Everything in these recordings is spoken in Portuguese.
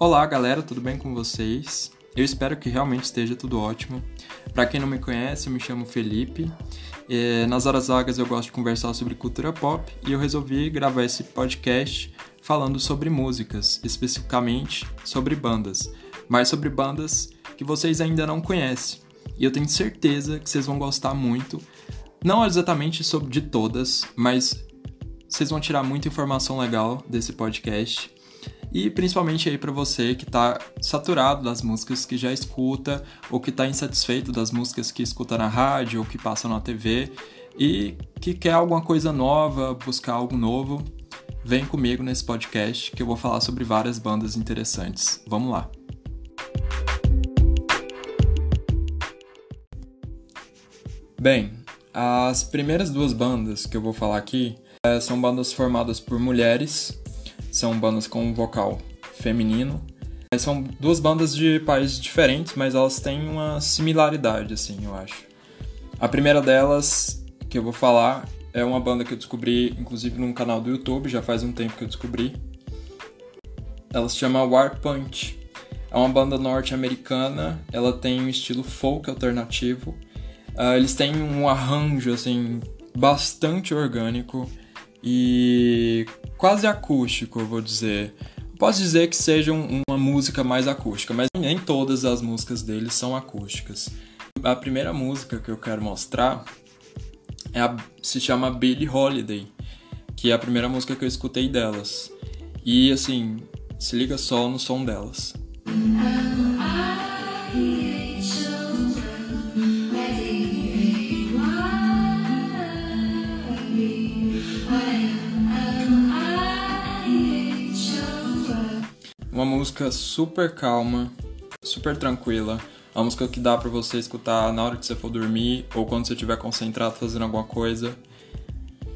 Olá, galera, tudo bem com vocês? Eu espero que realmente esteja tudo ótimo. Para quem não me conhece, eu me chamo Felipe. É, nas horas vagas eu gosto de conversar sobre cultura pop e eu resolvi gravar esse podcast falando sobre músicas, especificamente sobre bandas, mas sobre bandas que vocês ainda não conhecem. E eu tenho certeza que vocês vão gostar muito, não exatamente sobre de todas, mas vocês vão tirar muita informação legal desse podcast e principalmente aí para você que está saturado das músicas que já escuta ou que está insatisfeito das músicas que escuta na rádio ou que passa na TV e que quer alguma coisa nova, buscar algo novo, vem comigo nesse podcast que eu vou falar sobre várias bandas interessantes. Vamos lá. Bem, as primeiras duas bandas que eu vou falar aqui é, são bandas formadas por mulheres são bandas com vocal feminino. São duas bandas de países diferentes, mas elas têm uma similaridade, assim, eu acho. A primeira delas, que eu vou falar, é uma banda que eu descobri, inclusive, num canal do YouTube, já faz um tempo que eu descobri. Ela se chama War Punch. É uma banda norte-americana, ela tem um estilo folk alternativo. Uh, eles têm um arranjo, assim, bastante orgânico e quase acústico, eu vou dizer. Posso dizer que seja uma música mais acústica, mas nem todas as músicas deles são acústicas. A primeira música que eu quero mostrar é a, se chama Billie Holiday, que é a primeira música que eu escutei delas. E assim, se liga só no som delas. Uma música super calma, super tranquila. Uma música que dá para você escutar na hora que você for dormir ou quando você estiver concentrado fazendo alguma coisa.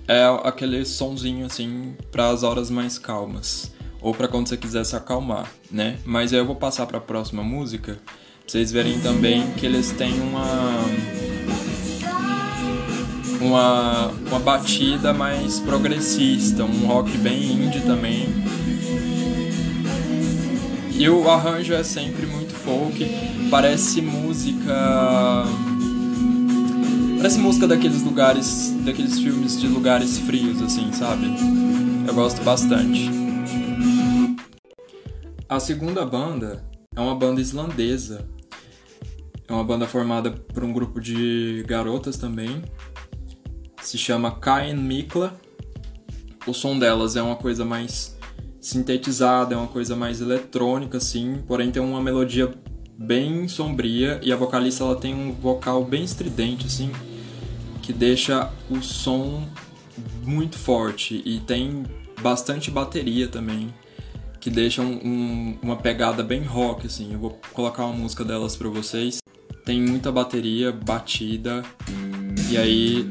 É aquele sonzinho assim para as horas mais calmas ou para quando você quiser se acalmar, né? Mas aí eu vou passar para a próxima música, pra vocês verem também que eles têm uma uma uma batida mais progressista, um rock bem indie também e o arranjo é sempre muito folk, parece música. Parece música daqueles lugares, daqueles filmes de lugares frios, assim, sabe? Eu gosto bastante. A segunda banda é uma banda islandesa. É uma banda formada por um grupo de garotas também. Se chama Kain Mikla. O som delas é uma coisa mais sintetizada, é uma coisa mais eletrônica, assim, porém tem uma melodia bem sombria e a vocalista ela tem um vocal bem estridente, assim, que deixa o som muito forte e tem bastante bateria também, que deixa um, um, uma pegada bem rock, assim. Eu vou colocar uma música delas para vocês. Tem muita bateria, batida e aí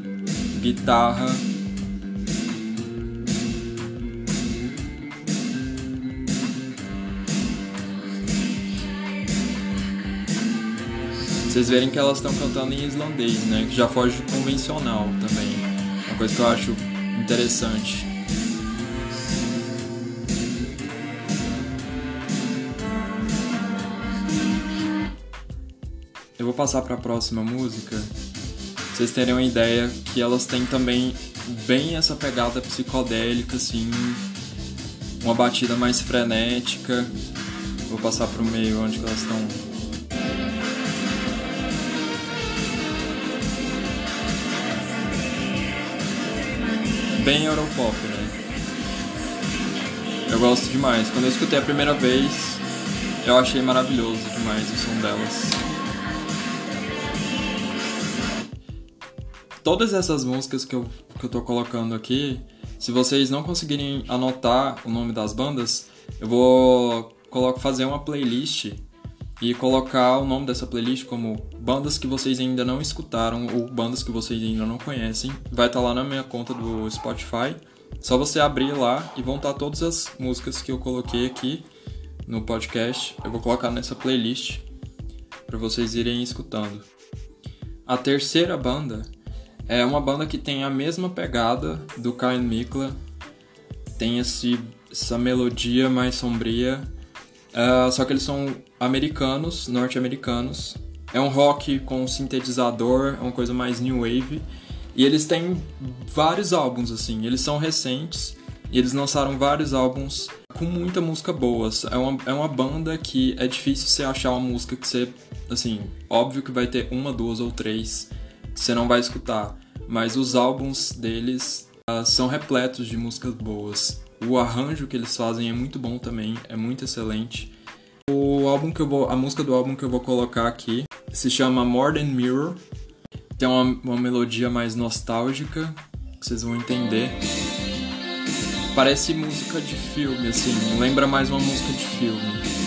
guitarra vocês verem que elas estão cantando em islandês, né? Que já foge do convencional também. Uma coisa que eu acho interessante. Eu vou passar para a próxima música. Vocês terem uma ideia que elas têm também bem essa pegada psicodélica, assim, uma batida mais frenética. Vou passar pro meio onde elas estão bem Europop, né? Eu gosto demais. Quando eu escutei a primeira vez, eu achei maravilhoso demais o som delas. Todas essas músicas que eu, que eu tô colocando aqui, se vocês não conseguirem anotar o nome das bandas, eu vou fazer uma playlist e colocar o nome dessa playlist como bandas que vocês ainda não escutaram ou bandas que vocês ainda não conhecem. Vai estar tá lá na minha conta do Spotify. Só você abrir lá e vão estar tá todas as músicas que eu coloquei aqui no podcast. Eu vou colocar nessa playlist para vocês irem escutando. A terceira banda é uma banda que tem a mesma pegada do Kain Mikla, tem esse, essa melodia mais sombria Uh, só que eles são americanos, norte-americanos. É um rock com sintetizador, é uma coisa mais new wave. E eles têm vários álbuns, assim. Eles são recentes e eles lançaram vários álbuns com muita música boa. É uma, é uma banda que é difícil você achar uma música que você. Assim, óbvio que vai ter uma, duas ou três que você não vai escutar. Mas os álbuns deles uh, são repletos de músicas boas. O arranjo que eles fazem é muito bom também, é muito excelente. O álbum que eu vou, a música do álbum que eu vou colocar aqui se chama More Than Mirror. Tem uma, uma melodia mais nostálgica, que vocês vão entender. Parece música de filme, assim, lembra mais uma música de filme.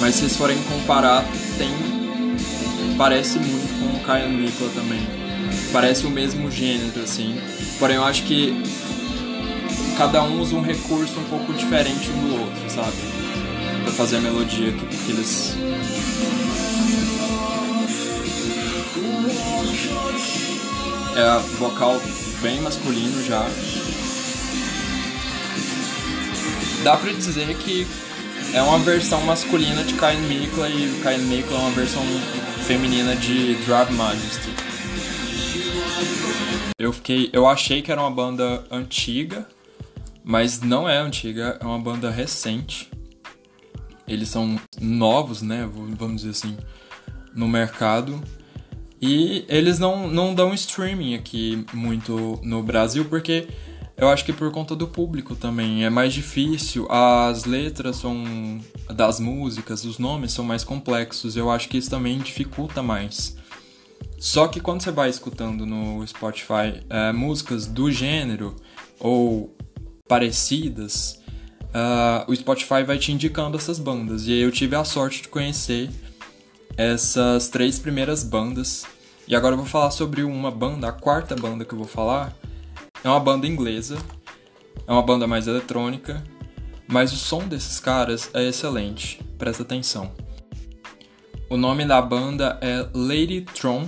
Mas se vocês forem comparar, tem. Parece muito com o Kyle Mikla também. Parece o mesmo gênero, assim. Porém, eu acho que cada um usa um recurso um pouco diferente um do outro, sabe? Pra fazer a melodia que, que eles. É vocal bem masculino já. Dá pra dizer que é uma versão masculina de Kain Mikla e Kain Mikla é uma versão feminina de Drive Majesty. Eu fiquei, eu achei que era uma banda antiga, mas não é antiga, é uma banda recente. Eles são novos, né? Vamos dizer assim, no mercado. E eles não, não dão streaming aqui muito no Brasil, porque eu acho que por conta do público também é mais difícil. As letras são das músicas, os nomes são mais complexos. Eu acho que isso também dificulta mais. Só que quando você vai escutando no Spotify é, músicas do gênero ou parecidas, uh, o Spotify vai te indicando essas bandas. E aí eu tive a sorte de conhecer essas três primeiras bandas. E agora eu vou falar sobre uma banda, a quarta banda que eu vou falar. É uma banda inglesa, é uma banda mais eletrônica, mas o som desses caras é excelente, presta atenção. O nome da banda é Lady Tron,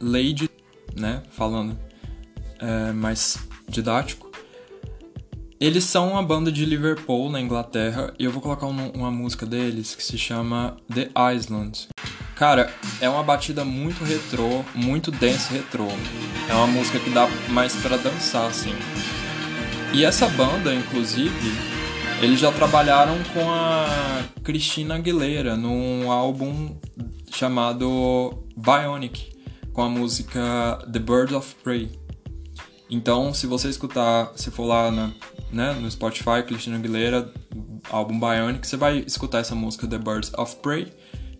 Lady, né, falando é, mais didático. Eles são uma banda de Liverpool, na Inglaterra, e eu vou colocar uma, uma música deles que se chama The Island. Cara, é uma batida muito retrô, muito dance retrô. É uma música que dá mais para dançar, assim. E essa banda, inclusive, eles já trabalharam com a Christina Aguilera num álbum chamado Bionic, com a música The Birds of Prey. Então, se você escutar, se for lá na né, no Spotify, Christina Aguilera, álbum Bionic, você vai escutar essa música The Birds of Prey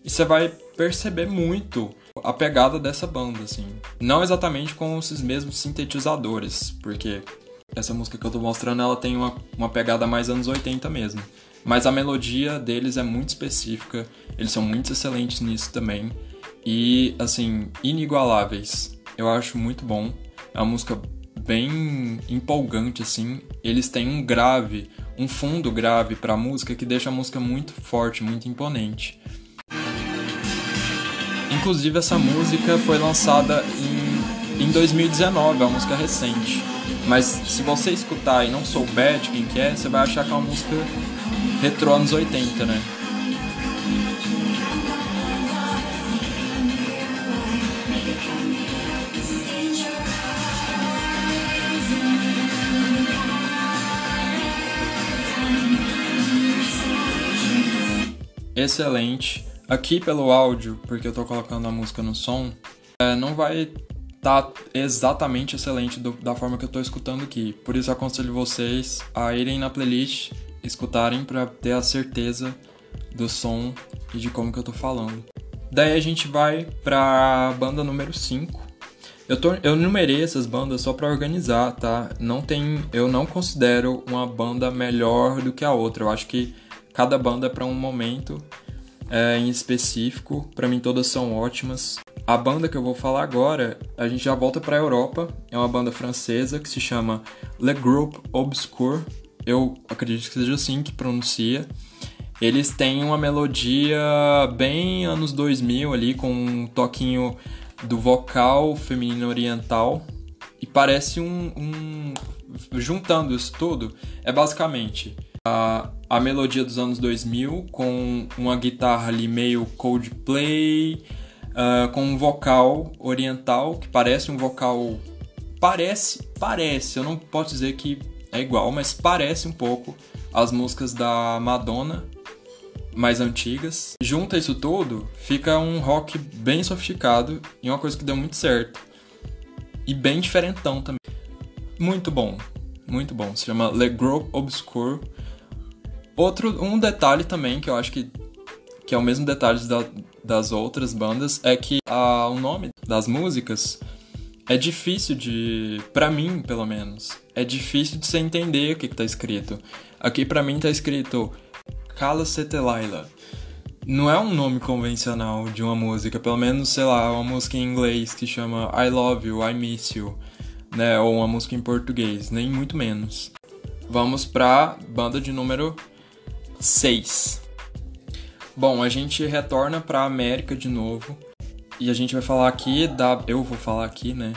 e você vai perceber muito a pegada dessa banda, assim. Não exatamente com esses mesmos sintetizadores, porque essa música que eu tô mostrando, ela tem uma, uma pegada mais anos 80 mesmo. Mas a melodia deles é muito específica, eles são muito excelentes nisso também. E, assim, inigualáveis. Eu acho muito bom. É uma música bem empolgante assim. Eles têm um grave, um fundo grave para a música que deixa a música muito forte, muito imponente. Inclusive essa música foi lançada em, em 2019, é uma música recente. Mas se você escutar e não souber de quem que é, você vai achar que é uma música retrô anos 80, né? Excelente. Aqui pelo áudio, porque eu tô colocando a música no som, é, não vai estar tá exatamente excelente do, da forma que eu tô escutando aqui. Por isso aconselho vocês a irem na playlist, escutarem para ter a certeza do som e de como que eu tô falando. Daí a gente vai pra banda número 5. Eu, tô, eu numerei essas bandas só para organizar, tá? Não tem, eu não considero uma banda melhor do que a outra. Eu acho que cada banda para um momento é, em específico. Para mim todas são ótimas. A banda que eu vou falar agora, a gente já volta para a Europa. É uma banda francesa que se chama Le Groupe Obscur. Eu acredito que seja assim que pronuncia. Eles têm uma melodia bem anos 2000 ali, com um toquinho do vocal feminino oriental. E parece um, um. Juntando isso tudo, é basicamente a, melodia dos anos 2000 com uma guitarra ali meio Coldplay, uh, com um vocal oriental que parece um vocal parece, parece, eu não posso dizer que é igual, mas parece um pouco as músicas da Madonna mais antigas. Junta isso tudo, fica um rock bem sofisticado e uma coisa que deu muito certo. E bem diferentão também. Muito bom, muito bom. Se chama Le Groupe Obscure. Outro, um detalhe também que eu acho que, que é o mesmo detalhe da, das outras bandas é que a, o nome das músicas é difícil de, para mim, pelo menos, é difícil de você entender o que, que tá escrito. Aqui para mim tá escrito Kala Setelaila. Não é um nome convencional de uma música, pelo menos, sei lá, uma música em inglês que chama I Love You, I Miss You, né, ou uma música em português, nem muito menos. Vamos pra banda de número 6. Bom, a gente retorna pra América de novo e a gente vai falar aqui da. Eu vou falar aqui, né?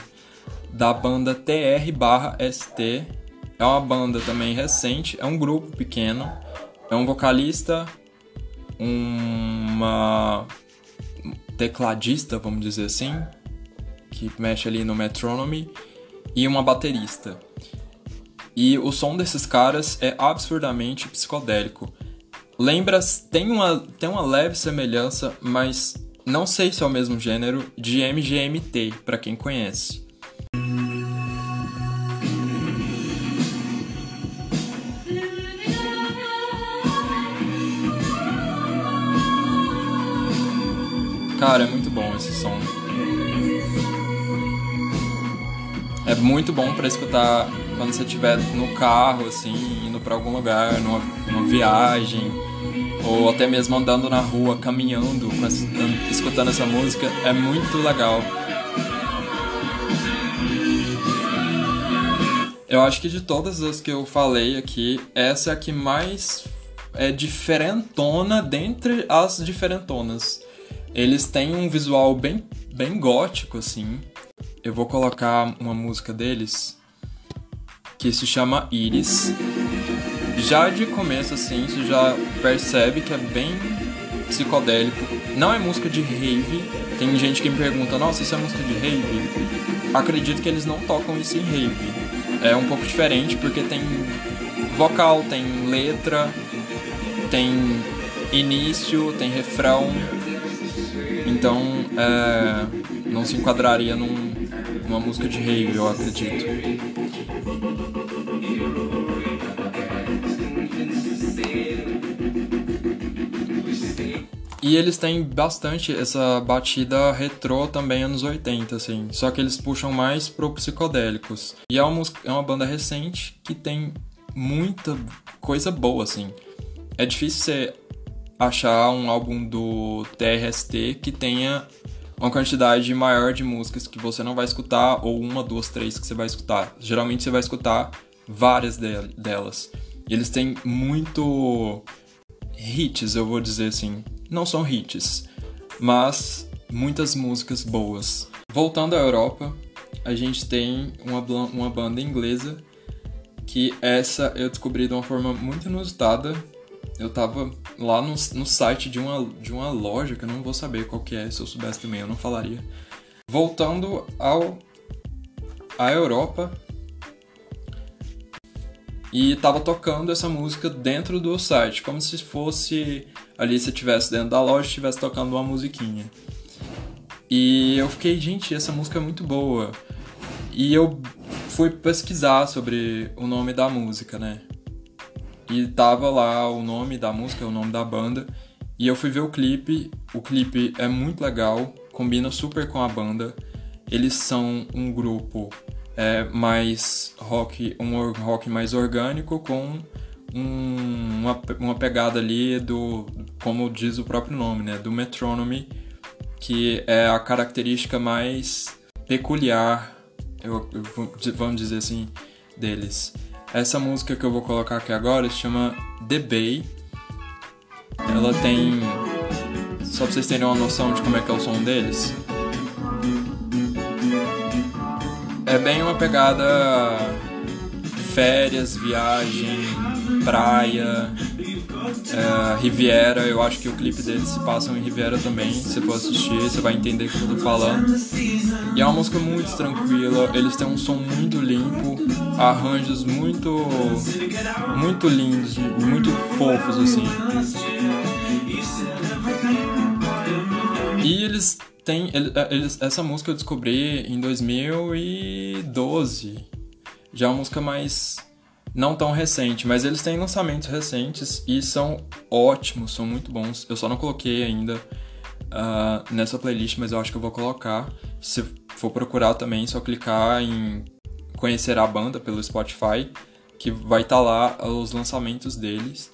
Da banda TR/ST. É uma banda também recente, é um grupo pequeno. É um vocalista, uma tecladista, vamos dizer assim, que mexe ali no Metronome, e uma baterista. E o som desses caras é absurdamente psicodélico. Lembra, tem uma, tem uma leve semelhança, mas não sei se é o mesmo gênero de MGMT, para quem conhece. Cara, é muito bom esse som. É muito bom para escutar quando você estiver no carro, assim, indo para algum lugar, numa, numa viagem ou até mesmo andando na rua, caminhando, escutando essa música, é muito legal. Eu acho que de todas as que eu falei aqui, essa é a que mais é diferentona dentre as diferentonas. Eles têm um visual bem, bem gótico, assim. Eu vou colocar uma música deles que se chama Iris já de começo, assim, você já percebe que é bem psicodélico. Não é música de rave. Tem gente que me pergunta, nossa, isso é música de rave? Acredito que eles não tocam isso em rave. É um pouco diferente porque tem vocal, tem letra, tem início, tem refrão. Então, é, não se enquadraria num, numa música de rave, eu acredito. E eles têm bastante essa batida retrô também anos 80, assim. Só que eles puxam mais pro psicodélicos. E é uma, é uma banda recente que tem muita coisa boa, assim. É difícil você achar um álbum do TRST que tenha uma quantidade maior de músicas que você não vai escutar, ou uma, duas, três que você vai escutar. Geralmente você vai escutar várias delas. E eles têm muito hits, eu vou dizer assim não são hits, mas muitas músicas boas. Voltando à Europa, a gente tem uma, uma banda inglesa que essa eu descobri de uma forma muito inusitada. Eu tava lá no, no site de uma, de uma loja que eu não vou saber qual que é, se eu soubesse também eu não falaria. Voltando ao à Europa, e tava tocando essa música dentro do site, como se fosse ali se estivesse dentro da loja estivesse tocando uma musiquinha. E eu fiquei, gente, essa música é muito boa. E eu fui pesquisar sobre o nome da música, né? E tava lá o nome da música, o nome da banda. E eu fui ver o clipe. O clipe é muito legal, combina super com a banda. Eles são um grupo é, mais rock, um rock mais orgânico com um, uma, uma pegada ali do, como diz o próprio nome, né, do metronome, que é a característica mais peculiar, eu, eu, vamos dizer assim, deles. Essa música que eu vou colocar aqui agora se chama The Bay. Ela tem, só pra vocês terem uma noção de como é que é o som deles. É bem uma pegada férias, viagem, praia, é, Riviera. Eu acho que o clipe deles se passa em Riviera também. Se for assistir, você vai entender o que eu tô falando. E é uma música muito tranquila. Eles têm um som muito limpo, arranjos muito, muito lindos, muito fofos assim. Têm. Eles, essa música eu descobri em 2012. Já é uma música mais não tão recente, mas eles têm lançamentos recentes e são ótimos, são muito bons. Eu só não coloquei ainda uh, nessa playlist, mas eu acho que eu vou colocar. Se for procurar também, só clicar em conhecer a banda pelo Spotify, que vai estar tá lá os lançamentos deles.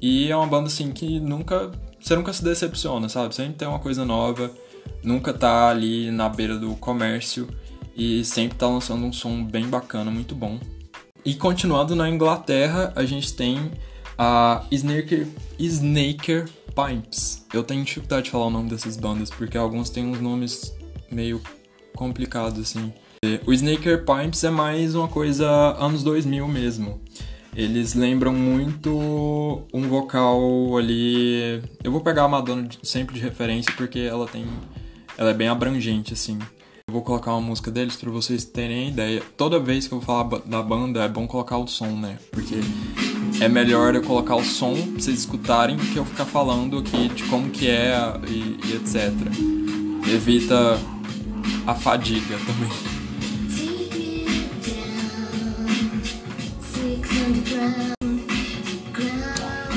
E é uma banda assim que nunca. Você nunca se decepciona, sabe? Sempre tem uma coisa nova, nunca tá ali na beira do comércio e sempre tá lançando um som bem bacana, muito bom. E continuando na Inglaterra, a gente tem a Snaker, Snaker Pipes. Eu tenho dificuldade de falar o nome dessas bandas, porque alguns têm uns nomes meio complicados, assim. O Snaker Pipes é mais uma coisa anos 2000 mesmo. Eles lembram muito um vocal ali. Eu vou pegar a Madonna sempre de referência porque ela tem. Ela é bem abrangente, assim. Eu vou colocar uma música deles para vocês terem ideia. Toda vez que eu vou falar da banda é bom colocar o som, né? Porque é melhor eu colocar o som pra vocês escutarem do que eu ficar falando aqui de como que é e, e etc. Evita a fadiga também.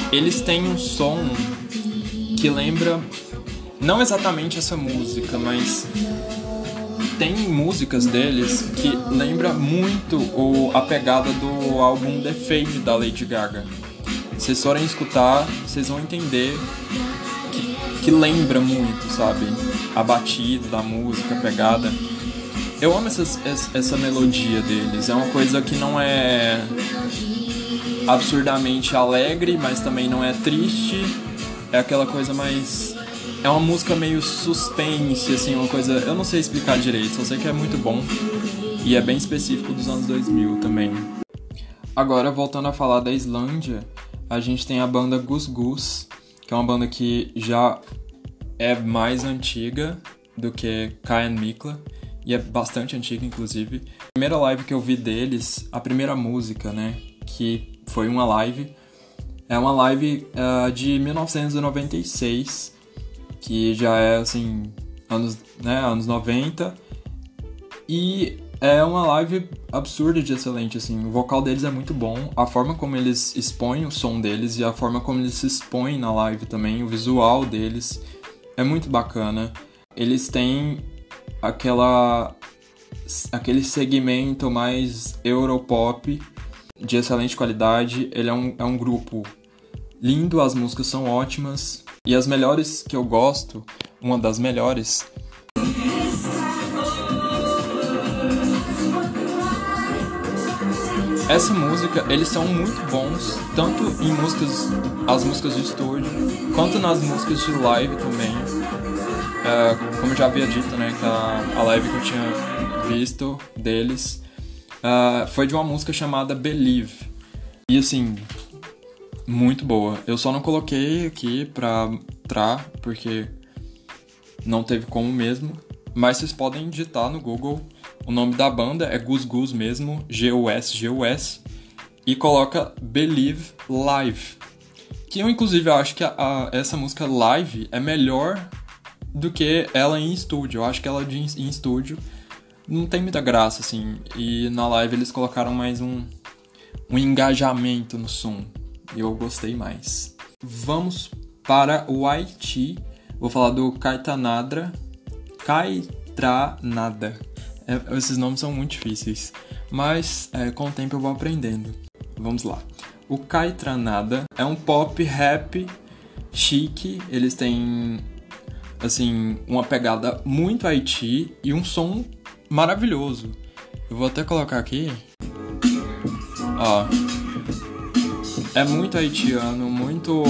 Eles têm um som que lembra não exatamente essa música, mas tem músicas deles que lembra muito o, a pegada do álbum The Fame da Lady Gaga. Se vocês forem escutar, vocês vão entender que, que lembra muito, sabe? A batida da música, a pegada. Eu amo essas, essa melodia deles. É uma coisa que não é absurdamente alegre, mas também não é triste. É aquela coisa mais é uma música meio suspense, assim, uma coisa. Eu não sei explicar direito, só sei que é muito bom. E é bem específico dos anos 2000 também. Agora, voltando a falar da Islândia, a gente tem a banda Gus Gus, que é uma banda que já é mais antiga do que Kayan Mikla, e é bastante antiga, inclusive. A primeira live que eu vi deles, a primeira música, né, que foi uma live, é uma live uh, de 1996 que já é assim, anos, né, anos 90. E é uma live absurda de excelente, assim. O vocal deles é muito bom, a forma como eles expõem o som deles e a forma como eles se expõem na live também, o visual deles é muito bacana. Eles têm aquela aquele segmento mais europop de excelente qualidade. Ele é um, é um grupo lindo, as músicas são ótimas. E as melhores que eu gosto, uma das melhores. Essa música, eles são muito bons, tanto em músicas, as músicas de estúdio, quanto nas músicas de live também. É, como eu já havia dito, né, que a, a live que eu tinha visto deles uh, foi de uma música chamada Believe. E assim, muito boa. Eu só não coloquei aqui pra entrar, porque não teve como mesmo. Mas vocês podem digitar no Google. O nome da banda é Gus Gus mesmo, G-U-S, G-U-S. E coloca Believe Live. Que eu, inclusive, acho que a, a, essa música live é melhor do que ela em estúdio. Eu acho que ela de, em estúdio não tem muita graça, assim. E na live eles colocaram mais um, um engajamento no som eu gostei mais. Vamos para o Haiti. Vou falar do Caetanadra. Caetranada. É, esses nomes são muito difíceis, mas é, com o tempo eu vou aprendendo. Vamos lá. O Caetranada é um pop rap chique. Eles têm assim uma pegada muito Haiti e um som maravilhoso. Eu vou até colocar aqui. Ó é muito haitiano, muito.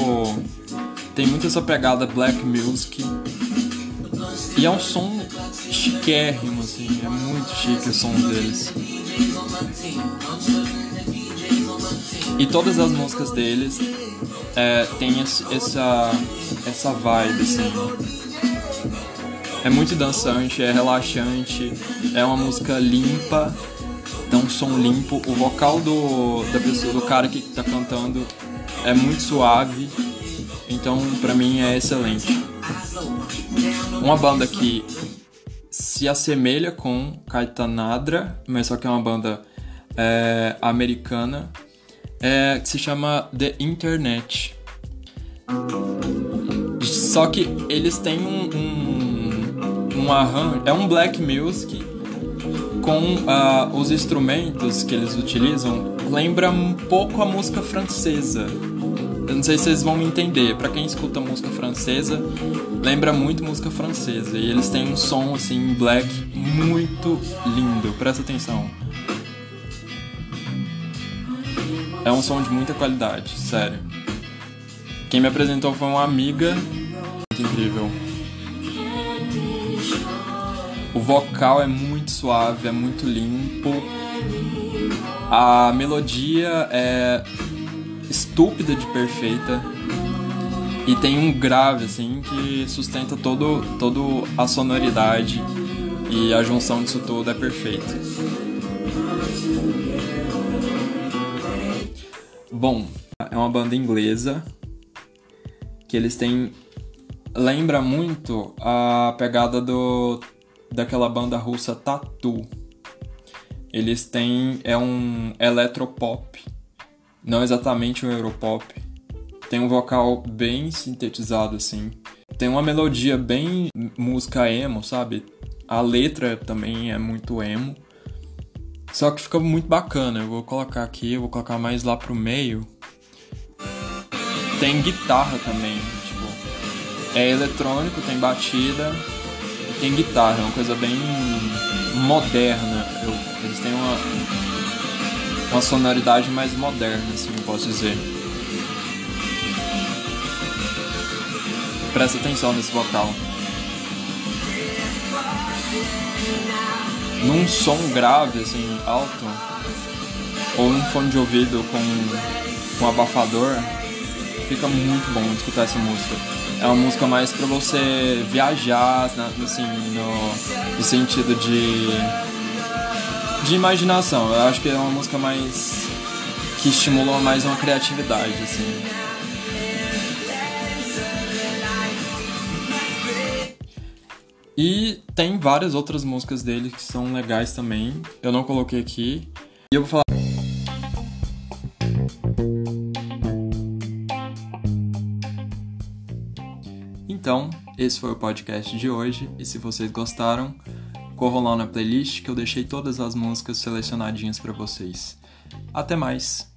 Tem muito essa pegada black music. E é um som chiquérrimo, assim, é muito chique o som deles. E todas as músicas deles é, tem essa, essa vibe, assim. É muito dançante, é relaxante, é uma música limpa, um som limpo. O vocal do, da pessoa, do cara que tá cantando é muito suave, então pra mim é excelente. Uma banda que se assemelha com Caetanadra, mas só que é uma banda é, americana, é, que se chama The Internet. Só que eles têm um, um, um arranjo. É um black music com uh, os instrumentos que eles utilizam. Lembra um pouco a música francesa. Eu não sei se vocês vão me entender. Para quem escuta música francesa, lembra muito música francesa. E eles têm um som assim, black, muito lindo. Presta atenção. É um som de muita qualidade, sério. Quem me apresentou foi uma amiga. Incrível. O vocal é muito suave, é muito limpo. A melodia é estúpida de perfeita. E tem um grave, assim, que sustenta todo, todo a sonoridade. E a junção disso tudo é perfeita. Bom, é uma banda inglesa que eles têm lembra muito a pegada do daquela banda russa Tatu. Eles têm é um eletropop, não exatamente um europop. Tem um vocal bem sintetizado assim. Tem uma melodia bem música emo, sabe? A letra também é muito emo. Só que fica muito bacana. Eu vou colocar aqui, eu vou colocar mais lá pro meio. Tem guitarra também, tipo, é eletrônico, tem batida tem guitarra, é uma coisa bem moderna. Eu, eles têm uma uma sonoridade mais moderna, assim, eu posso dizer. Presta atenção nesse vocal. num som grave, assim, alto, ou num fone de ouvido com, com abafador, fica muito bom escutar essa música. É uma música mais para você viajar, assim, no, no sentido de, de imaginação. Eu acho que é uma música mais que estimula mais uma criatividade, assim. E tem várias outras músicas dele que são legais também. Eu não coloquei aqui. E eu vou falar. Esse foi o podcast de hoje. E se vocês gostaram, corram lá na playlist que eu deixei todas as músicas selecionadinhas para vocês. Até mais!